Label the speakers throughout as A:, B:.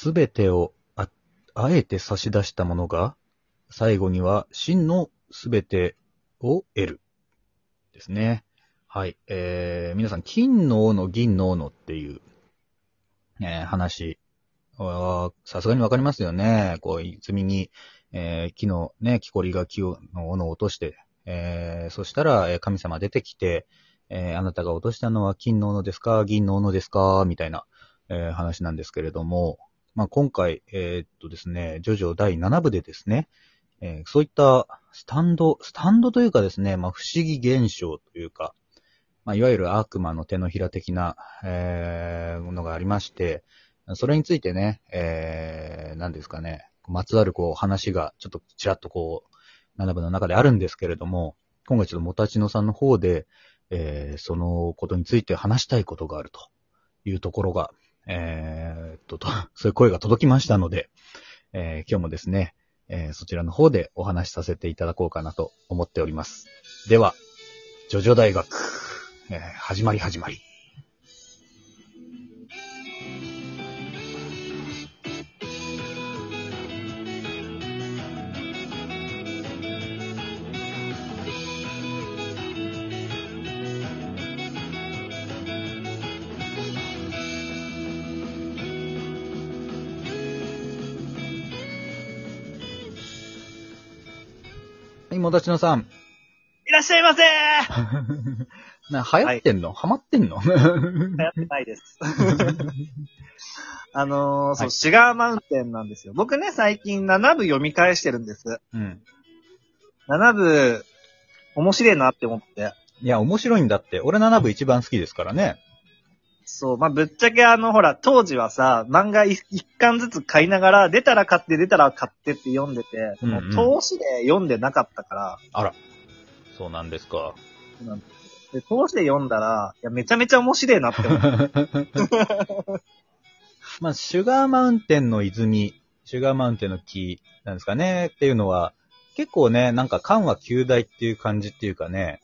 A: すべてをあ、あえて差し出したものが、最後には真のすべてを得る。ですね。はい。えー、皆さん、金の斧、銀の斧っていう、えー、話、さすがにわかりますよね。こう、泉に、えー木のね、木こりが木の斧を落として、えーそしたら、え神様出てきて、えーあなたが落としたのは金の斧ですか？銀の斧ですか？みたいな、えー話なんですけれども、まあ、今回、えーっとですね、ジョジョ第7部でですね、えーそういったスタンド、スタンドというかですね、まあ、不思議現象というか、まあ、いわゆる悪魔の手のひら的な、えーものがありまして、それについてね、えー、何ですかね、まつわるこう話がちょっとちらっとこう、7部の中であるんですけれども、今回ちょっともたちのさんの方で、えー、そのことについて話したいことがあるというところが、えーっと、と そういう声が届きましたので、えー今日もですね、えーそちらの方でお話しさせていただこうかなと思っております。では、ジョジョ大学、えー始まり始まり。はい、もたちのさん。
B: いらっしゃいませ
A: な、流行ってんの、ハマってんの？
B: 流行ってないです。あのー、そう、
A: はい
B: シュガーマウンテンなんですよ。僕ね、最近7部読み返してるんです。
A: うん。
B: 7部、面白いなって思って。
A: いや、面白いんだって。俺7部一番好きですからね。
B: そう、まあ、ぶっちゃけあの、ほら、当時はさ、漫画一一巻ずつ買いながら、出たら買って、出たら買ってって読んでて、
A: うんうん
B: もう投資で読んでなかったから、
A: あら。そうなんですか。
B: で、投資で読んだら、いや、めちゃめちゃ面白いなって思って。
A: まあ、シュガーマウンテンの泉、シュガーマウンテンの木なんですかねっていうのは、結構ね、なんか感は旧大っていう感じっていうかね、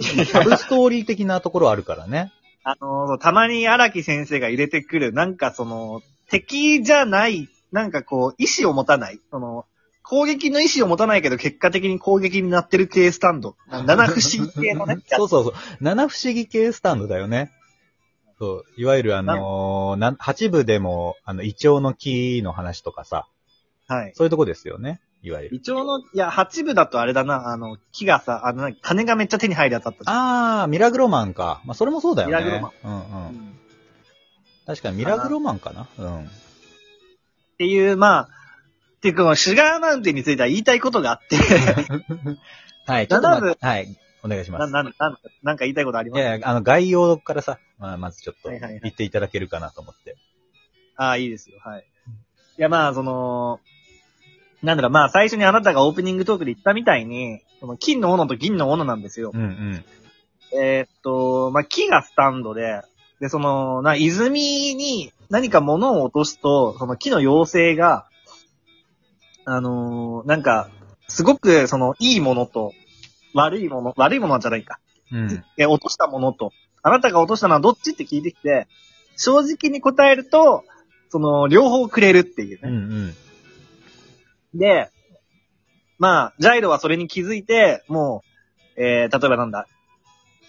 A: ちょっとねサブストーリー的なところあるからね。
B: あのたまに荒木先生が入れてくる、なんかその、敵じゃない、なんかこう、意志を持たない、その、攻撃の意志を持たないけど、結果的に攻撃になってる系スタンド。七不思議系のね。
A: そうそうそう。七不思議系スタンドだよね。そう。いわゆるあのーな、八部でも、あの、イチョウの木の話とかさ、
B: はい。
A: そういうとこですよね。いわゆる。
B: イチョウの、いや、八部だとあれだな、あの、木がさ、あの、なんか金がめっちゃ手に入るやつあったじゃん
A: あー、ミラグロマンか。まあ、それもそうだよね。
B: ミラグロマン
A: うんう。
B: うんん
A: 確かにミラグロマンかな。うん。
B: っていう、まあ、っていうか、このシュガーマウンテンについては言いたいことがあって、
A: はい、ちょっと待
B: 七
A: って、はい、お願いしま
B: な、
A: す。
B: な、な、なんか言いたいことあります？
A: いやいや、あの、概要からさ、まあ、まずちょっと
B: はいはいはい
A: 言っていただけるかなと思って。
B: ああ、いいですよ。はい。いや、まあ、その、なんだろう、まあ、最初にあなたがオープニングトークで言ったみたいに、その金の斧と銀の斧なんですよ。
A: うんうん。
B: えーっと、まあ、木がスタンドで、で、その、な、泉に何か物を落とすと、その木の妖精が、あのーなんか、すごく、その、いいものと、悪いもの、悪いものじゃないか。
A: うん。
B: え、落としたものと、あなたが落としたのはどっちって聞いてきて、正直に答えると、その、両方くれるっていう
A: うんう
B: ね。
A: ん。
B: で、まあ、ジャイロはそれに気づいて、もう、えー、例えばなんだ、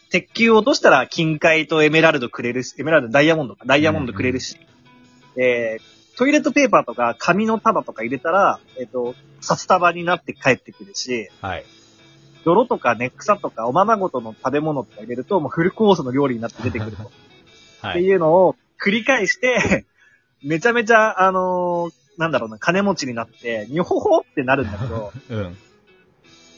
B: 鉄球を落としたら金塊とエメラルドくれるし、エメラルド、ダイヤモンドか、ダイヤモンドくれるし、えー、トイレットペーパーとか紙の束とか入れたら、えっ、と、札束になって帰ってくるし、
A: はい。
B: 泥とかね、草とかおままごとの食べ物とか入れると、もうフルコースの料理になって出てくると。っ て
A: はい。
B: いうのを繰り返して、めちゃめちゃ、あのーなんだろうな、金持ちになって、にほほってなるんだけど、
A: うん。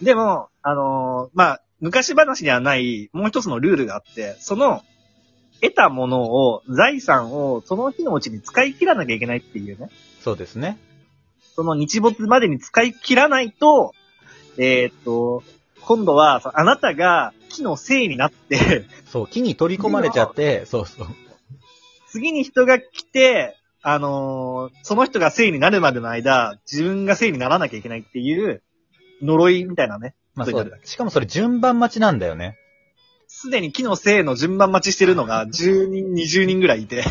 B: でも、あのーまあ、昔話にはない、もう一つのルールがあって、その、得たものを、財産を、その日のうちに使い切らなきゃいけないっていうね。
A: そうですね。
B: その日没までに使い切らないと、えーっと、今度は、そあなたが木のせいになって、
A: そう、木に取り込まれちゃって、そうそう。
B: 次に人が来て、あのーその人が聖になるまでの間、自分が聖にならなきゃいけないっていう、呪いみたいなね。
A: まあ
B: そういうの
A: そう。しかもそれ順番待ちなんだよね。
B: すでに木の聖の順番待ちしてるのが10人、20人ぐらいいて。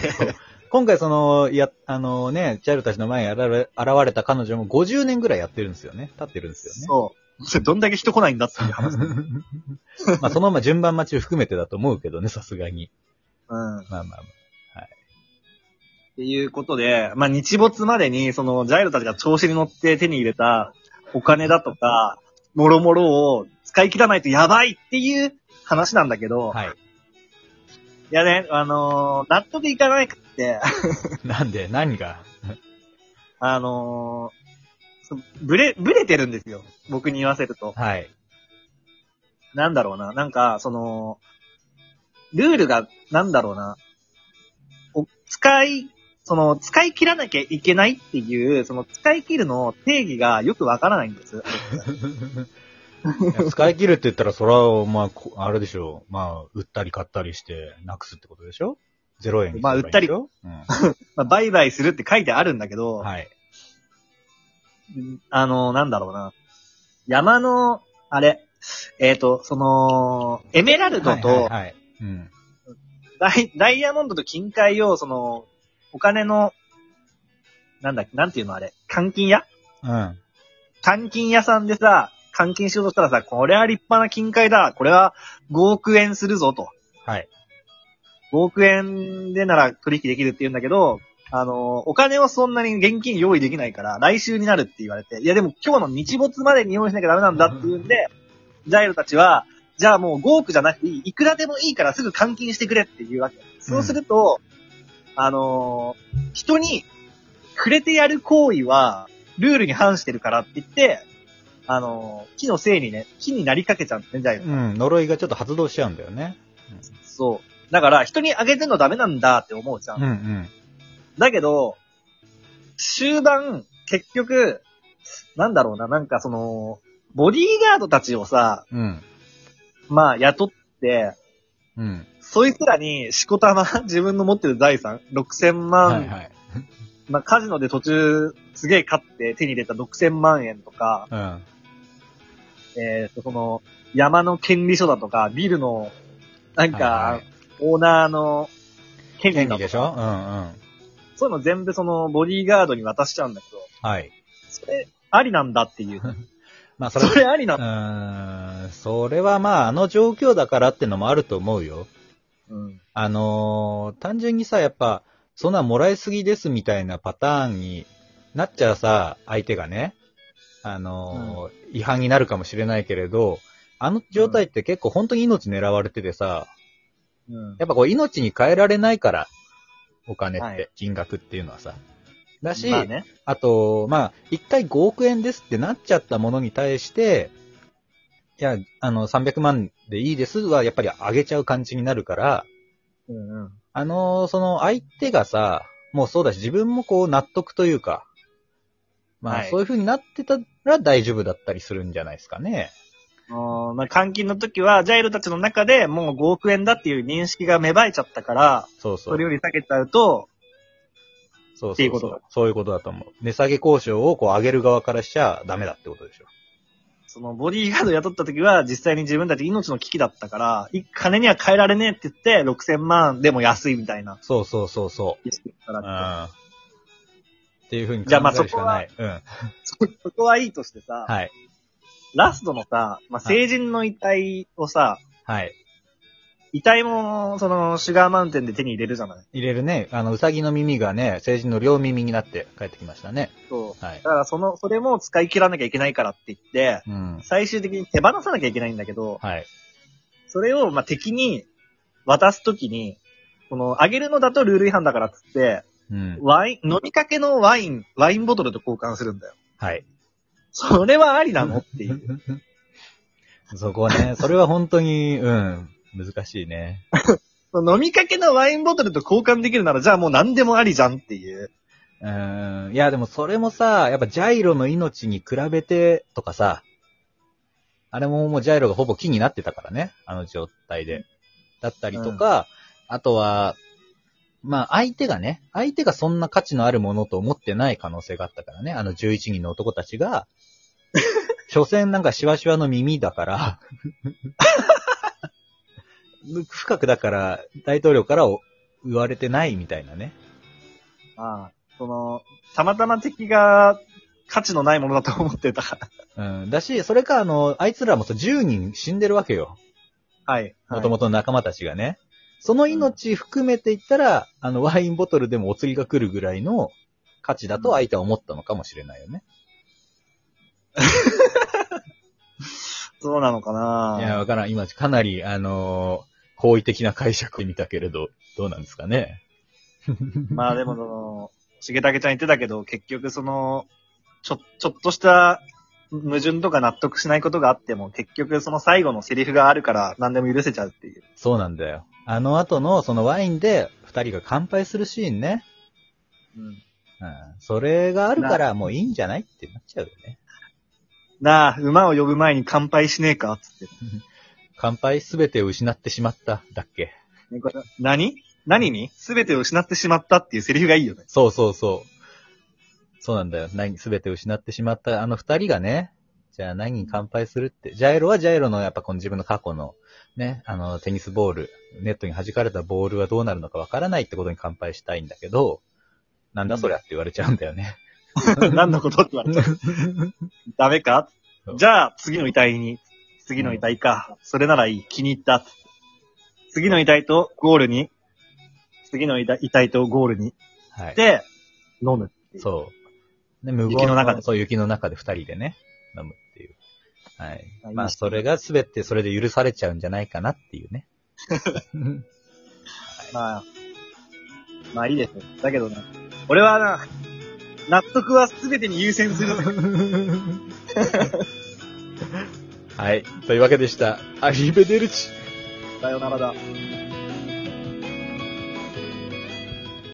A: 今回その、いや、あのね、チャイルたちの前に現れ現れた彼女も50年ぐらいやってるんですよね。経ってるんですよね。
B: そう。それどんだけ人来ないんだっていう話。うん。
A: まあそのまま順番待ちを含めてだと思うけどね、さすがに。
B: っ
A: まあまあま
B: ていうことで、まあ日没までに、その、ジャイロたちが調子に乗って手に入れたお金だとか、もろもろを使い切らないとやばいっていう話なんだけど、
A: あ。はい。
B: いやね、あのー納得いかなくって、
A: なんで、何が？
B: あのーそブレ、ブレてるんですよ。僕に言わせると。
A: はい。
B: なんだろうな。なんか、その、ルールが、なんだろうな。お使い、その、使い切らなきゃいけないっていう、その、使い切るの定義がよくわからないんです。
A: 使い切るって言ったら、それは、まあこ、あれでしょう。まあ、売ったり買ったりして、なくすってことでしょ ?0 円にすればいいんでしょ？
B: まあ、売買するって書いてあるんだけど、
A: うん。はい。
B: うんあの、なんだろうな。山の、あれ、えっ、と、その、エメラルドと、
A: はいはいはい。うん。
B: ダイダイヤモンドと金塊を、その、お金の、なんだっけ、なんていうのあれ、換金屋？
A: うん。
B: 換金屋さんでさ、換金しようとしたらさ、これは立派な金塊だ。これは5億円するぞと。
A: はい。
B: 5億円でなら取引できるって言うんだけど、あの、お金をそんなに現金用意できないから、来週になるって言われて、いやでも今日の日没までに用意しなきゃダメなんだって言うんで、ジャイロたちは、じゃあもう5億じゃなくていい、いくらでもいいからすぐ換金してくれって言うわけ。そうすると、あのー人に触れてやる行為は、ルールに反してるからって言って、あのー木のせいにね、木になりかけちゃうんだね、ジャイロ。
A: うん。呪いがちょっと発動しちゃうんだよね。
B: そう。だから、人にあげてんのダメなんだって思うじゃん。
A: うんうん。
B: だけど、終盤、結局、なんだろうな、なんかその、ボディーガードたちをさ、
A: うん。
B: まあ雇って、
A: うん。
B: そいつらに、しこたま、自分の持ってる財産、6000万、
A: はいはい。
B: まあカジノで途中、すげえ勝って手に入れた6000万円とか、
A: うん。
B: えっ、と、その、山の権利書だとか、ビルの、なんか、
A: はいはい
B: オーナーの権利
A: 権
B: だとか
A: 利でしょ？うんうん。
B: そういうの全部その、ボディーガードに渡しちゃうんだけど、
A: はい。
B: それ、ありなんだっていう。
A: まあ、それ
B: それありな
A: う
B: の
A: ーん。それはまあ、あの状況だからってのもあると思うよ。
B: うん。
A: あのー単純にさ、やっぱ、そんなんもらいすぎですみたいなパターンになっちゃうさ、相手がね、あのー違反になるかもしれないけれど、あの状態って結構本当に命狙われててさ、
B: うん。
A: やっぱこう命に変えられないから、お金っ
B: はい
A: て、金額っていうのはさ。だし、
B: まあね。
A: あと、まあ、一回5億円ですってなっちゃったものに対して、いや、あの、300万でいいですは、やっぱり上げちゃう感じになるから、
B: うんうん。
A: あの、その相手がさ、もうそうだし、自分もこう納得というか、まあ、
B: はい
A: そういう風になってたら大丈夫だったりするんじゃないですかね。
B: あーまあ、監禁の時は、ジャイロたちの中でもう5億円だっていう認識が芽生えちゃったから、
A: そうそう。
B: それより下げちゃうと、
A: そうそうそう
B: っていうことだ
A: そういうことだと思う。値下げ交渉をこう上げる側からしちゃダメだってことでしょ。
B: そのボディーガード雇った時は実際に自分たち命の危機だったから、い金には変えられねえって言って、6000万でも安いみたいな。
A: そうそうそうそう。っていう風に考
B: じゃあまあ
A: えるしかない。うん。
B: そ そこはいいとしてさ、
A: はい。
B: ラストのさ、まあ、成人の遺体をさ、
A: はい。
B: 遺体も、その、シュガーマウンテンで手に入れるじゃない
A: 入れるね、あの、うさぎの耳がね、成人の両耳になって帰ってきましたね。
B: そう。
A: はい
B: だ。からその、それも使い切らなきゃいけないからって言って、
A: うん。
B: 最終的に手放さなきゃいけないんだけど、
A: はい。
B: それを、まあ、敵に渡すときに、この、あげるのだとルール違反だからっつって、
A: うん。
B: ワイン、飲みかけのワイン、ワインボトルと交換するんだよ。
A: はい。
B: それはありなの？っていう。
A: そこね、それは本当に、うん、難しいね。
B: 飲みかけのワインボトルと交換できるなら、じゃあもう何でもありじゃんっていう。
A: うーん。いや、でもそれもさ、やっぱジャイロの命に比べてとかさ、あれももうジャイロがほぼ木になってたからね、あの状態で。だったりとか、あとは、まあ相手がね、相手がそんな価値のあるものと思ってない可能性があったからね、あの11人の男たちが、所詮なんかシワシワの耳だから、深くだから大統領から言われてないみたいなね。
B: まあ、その、たまたま敵が価値のないものだと思ってた。
A: うん。だし、それか、あの、あいつらもさ、10人死んでるわけよ。
B: はい。
A: もともとの仲間たちがね。その命含めて言ったら、あの、ワインボトルでもお釣りが来るぐらいの価値だと相手は思ったのかもしれないよね。
B: そうなのかない
A: や、わからん。今、かなり、あのー好意的な解釈で見たけれど、どうなんですかね？
B: まあでもその、しげたけちゃん言ってたけど、結局その、ちょ、ちょっとした矛盾とか納得しないことがあっても、結局その最後のセリフがあるから何でも許せちゃうっていう。
A: そうなんだよ。あの後の、そのワインで二人が乾杯するシーンね。
B: うん。
A: うん。それがあるから、もういいんじゃない？ってなっちゃうよね。
B: なあ、馬を呼ぶ前に乾杯しねえか？つって。
A: 乾杯すべてを失ってしまった、だっけ。
B: 何？何に？全てを失ってしまったっていうセリフがいいよね。
A: そうそうそう。そうなんだよ。何、すべて失ってしまったあの二人がね、じゃあ何に乾杯するって。ジャイロはジャイロのやっぱこの自分の過去の、ね、あの、テニスボール、ネットに弾かれたボールはどうなるのかわからないってことに乾杯したいんだけど、なんだそりゃって言われちゃうんだよね。
B: 何のことって言われちゃう。ダメか？じゃあ、次の遺体に、次の遺体か。それならいい。気に入った。次の遺体とゴールに、次の遺体遺体とゴールに、
A: はい。
B: で、飲む。
A: そう。ね、無言
B: 雪の中で
A: そう、雪の中で二人でね、飲むっていう。はい
B: あ。
A: まあ、
B: いい
A: それがすべてそれで許されちゃうんじゃないかなっていうね。
B: まあ、まあいいですよ。だけどな、俺はな、納得は全てに優先する。
A: はい。というわけでした。アリベデルチ。
B: さよならだ。